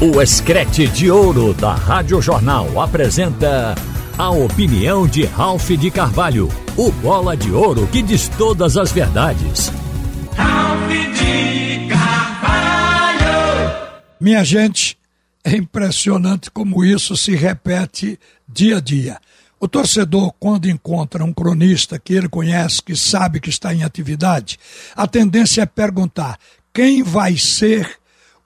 O Escrete de Ouro da Rádio Jornal apresenta a opinião de Ralph de Carvalho, o bola de ouro que diz todas as verdades. Ralph de Carvalho! Minha gente, é impressionante como isso se repete dia a dia. O torcedor, quando encontra um cronista que ele conhece, que sabe que está em atividade, a tendência é perguntar quem vai ser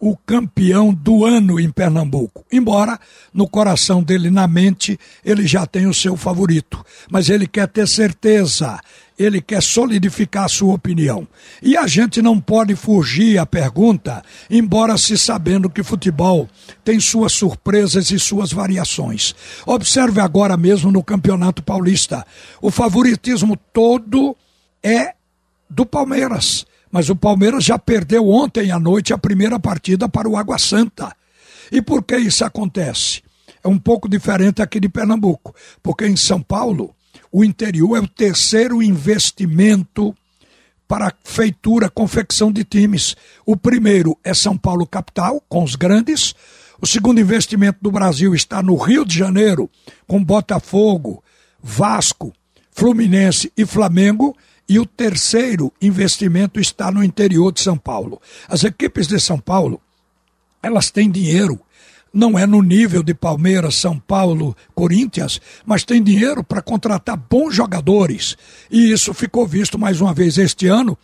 o campeão do ano em Pernambuco. Embora no coração dele, na mente, ele já tem o seu favorito. Mas ele quer ter certeza, ele quer solidificar a sua opinião. E a gente não pode fugir à pergunta, embora se sabendo que futebol tem suas surpresas e suas variações. Observe agora mesmo no Campeonato Paulista. O favoritismo todo é do Palmeiras mas o Palmeiras já perdeu ontem à noite a primeira partida para o Água Santa. E por que isso acontece? É um pouco diferente aqui de Pernambuco, porque em São Paulo, o interior é o terceiro investimento para a feitura, confecção de times. O primeiro é São Paulo capital, com os grandes. O segundo investimento do Brasil está no Rio de Janeiro, com Botafogo, Vasco, Fluminense e Flamengo. E o terceiro investimento está no interior de São Paulo. As equipes de São Paulo, elas têm dinheiro. Não é no nível de Palmeiras, São Paulo, Corinthians, mas tem dinheiro para contratar bons jogadores. E isso ficou visto mais uma vez este ano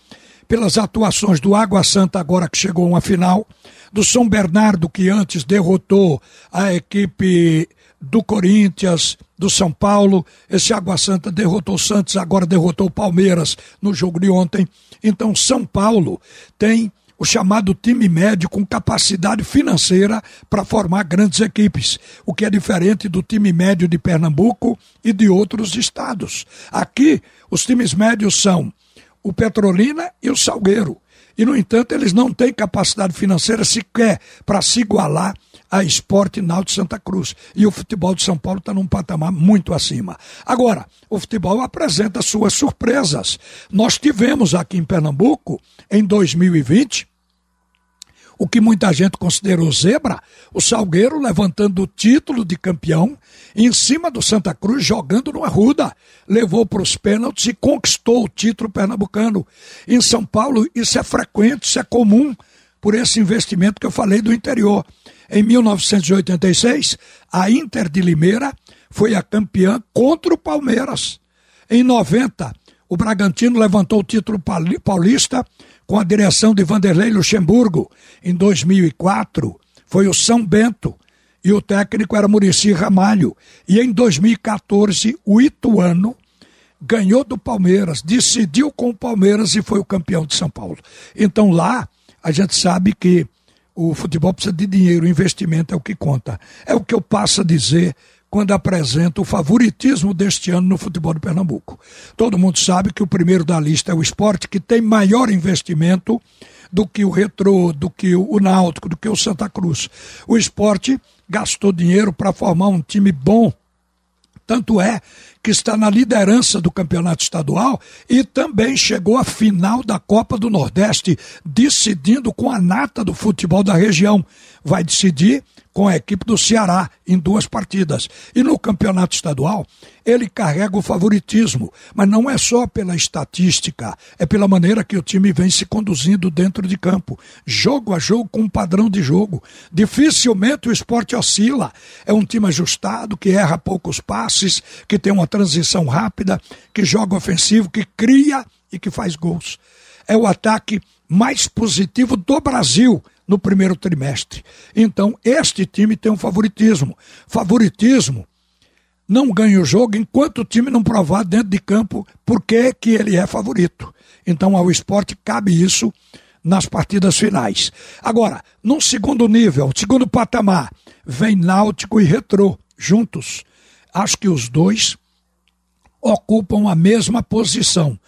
pelas atuações do Água Santa, agora que chegou a uma final, do São Bernardo, que antes derrotou a equipe do Corinthians, do São Paulo. Esse Água Santa derrotou o Santos, agora derrotou o Palmeiras no jogo de ontem. Então, São Paulo tem o chamado time médio com capacidade financeira para formar grandes equipes, o que é diferente do time médio de Pernambuco e de outros estados. Aqui, os times médios são o Petrolina e o Salgueiro. E, no entanto, eles não têm capacidade financeira sequer para se igualar a Esporte Náutico Santa Cruz. E o futebol de São Paulo está num patamar muito acima. Agora, o futebol apresenta suas surpresas. Nós tivemos aqui em Pernambuco, em 2020, o que muita gente considerou zebra, o Salgueiro levantando o título de campeão em cima do Santa Cruz, jogando no Arruda. Levou para os pênaltis e conquistou o título pernambucano. Em São Paulo, isso é frequente, isso é comum, por esse investimento que eu falei do interior. Em 1986, a Inter de Limeira foi a campeã contra o Palmeiras. Em 90, o Bragantino levantou o título paulista com a direção de Vanderlei Luxemburgo. Em 2004, foi o São Bento e o técnico era Murici Ramalho. E em 2014, o Ituano ganhou do Palmeiras, decidiu com o Palmeiras e foi o campeão de São Paulo. Então lá, a gente sabe que o futebol precisa de dinheiro, o investimento é o que conta. É o que eu passo a dizer quando apresento o favoritismo deste ano no futebol de Pernambuco. Todo mundo sabe que o primeiro da lista é o esporte, que tem maior investimento do que o Retrô, do que o Náutico, do que o Santa Cruz. O esporte gastou dinheiro para formar um time bom. Tanto é que está na liderança do campeonato estadual e também chegou à final da Copa do Nordeste, decidindo com a nata do futebol da região. Vai decidir com a equipe do Ceará em duas partidas. E no campeonato estadual, ele carrega o favoritismo, mas não é só pela estatística, é pela maneira que o time vem se conduzindo dentro de campo, jogo a jogo com um padrão de jogo. Dificilmente o esporte oscila. É um time ajustado, que erra poucos passes, que tem uma transição rápida, que joga ofensivo, que cria e que faz gols. É o ataque mais positivo do Brasil no primeiro trimestre. Então, este time tem um favoritismo. Favoritismo não ganha o jogo enquanto o time não provar dentro de campo por que, ele é favorito. Então, ao esporte cabe isso nas partidas finais. Agora, num segundo nível, segundo patamar, vem Náutico e Retrô juntos. Acho que os dois ocupam a mesma posição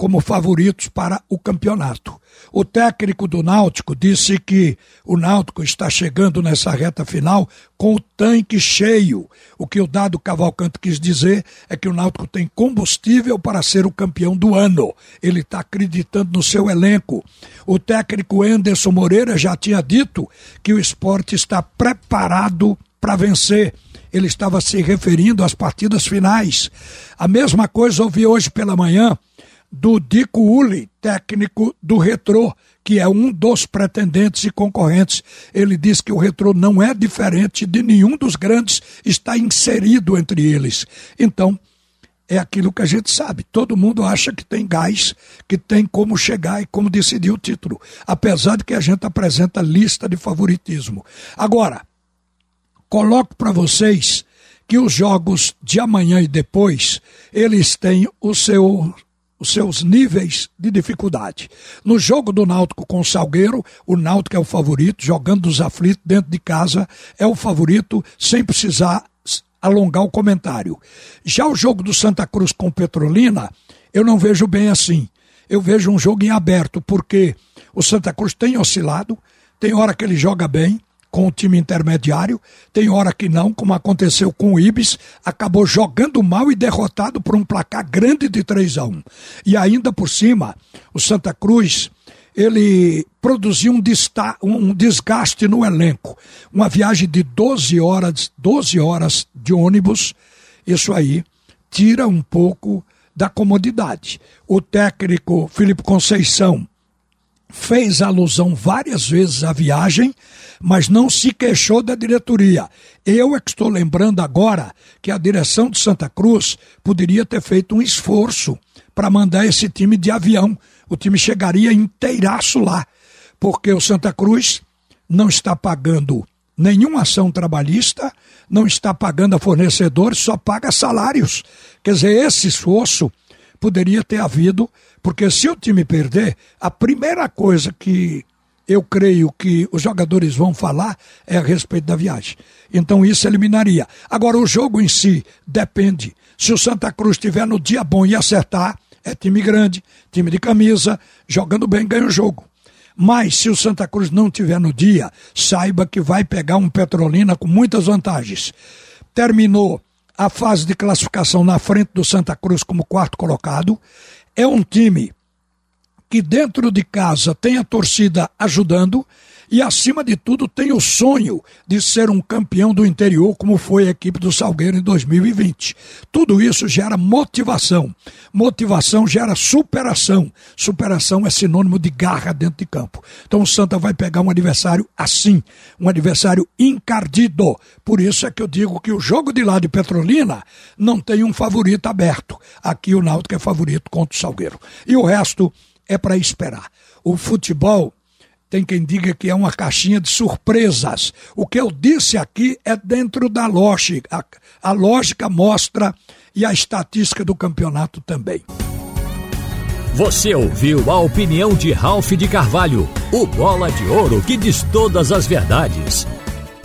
como favoritos para o campeonato. O técnico do Náutico disse que o Náutico está chegando nessa reta final com o tanque cheio. O que o dado Cavalcante quis dizer é que o Náutico tem combustível para ser o campeão do ano. Ele está acreditando no seu elenco. O técnico Anderson Moreira já tinha dito que o esporte está preparado para vencer ele estava se referindo às partidas finais. A mesma coisa ouvi hoje pela manhã do Dico Uli, técnico do Retrô, que é um dos pretendentes e concorrentes. Ele diz que o Retrô não é diferente de nenhum dos grandes, está inserido entre eles. Então, é aquilo que a gente sabe. Todo mundo acha que tem gás, que tem como chegar e como decidir o título. Apesar de que a gente apresenta lista de favoritismo. Agora, coloco para vocês que os jogos de amanhã e depois, eles têm o seu os seus níveis de dificuldade. No jogo do Náutico com o Salgueiro, o Náutico é o favorito, jogando dos aflitos dentro de casa, é o favorito sem precisar alongar o comentário. Já o jogo do Santa Cruz com Petrolina, eu não vejo bem assim. Eu vejo um jogo em aberto, porque o Santa Cruz tem oscilado, tem hora que ele joga bem, com o time intermediário, tem hora que não, como aconteceu com o Ibis, acabou jogando mal e derrotado por um placar grande de 3 a 1. E ainda por cima, o Santa Cruz, ele produziu um, um desgaste no elenco. Uma viagem de 12 horas, 12 horas de ônibus, isso aí tira um pouco da comodidade. O técnico Felipe Conceição fez alusão várias vezes à viagem, mas não se queixou da diretoria. Eu é que estou lembrando agora que a direção de Santa Cruz poderia ter feito um esforço para mandar esse time de avião. O time chegaria inteiraço lá, porque o Santa Cruz não está pagando nenhuma ação trabalhista, não está pagando a fornecedores, só paga salários. Quer dizer, esse esforço poderia ter havido, porque se o time perder, a primeira coisa que eu creio que os jogadores vão falar é a respeito da viagem. Então isso eliminaria. Agora, o jogo em si depende. Se o Santa Cruz estiver no dia bom e acertar, é time grande, time de camisa, jogando bem, ganha o jogo. Mas se o Santa Cruz não tiver no dia, saiba que vai pegar um Petrolina com muitas vantagens. Terminou a fase de classificação na frente do Santa Cruz como quarto colocado. É um time que dentro de casa tem a torcida ajudando e, acima de tudo, tem o sonho de ser um campeão do interior, como foi a equipe do Salgueiro em 2020. Tudo isso gera motivação. Motivação gera superação. Superação é sinônimo de garra dentro de campo. Então o Santa vai pegar um adversário assim, um adversário encardido. Por isso é que eu digo que o jogo de lá de Petrolina não tem um favorito aberto. Aqui o Náutico é favorito contra o Salgueiro. E o resto é para esperar. O futebol tem quem diga que é uma caixinha de surpresas. O que eu disse aqui é dentro da lógica. A, a lógica mostra e a estatística do campeonato também. Você ouviu a opinião de Ralph de Carvalho, o bola de ouro que diz todas as verdades.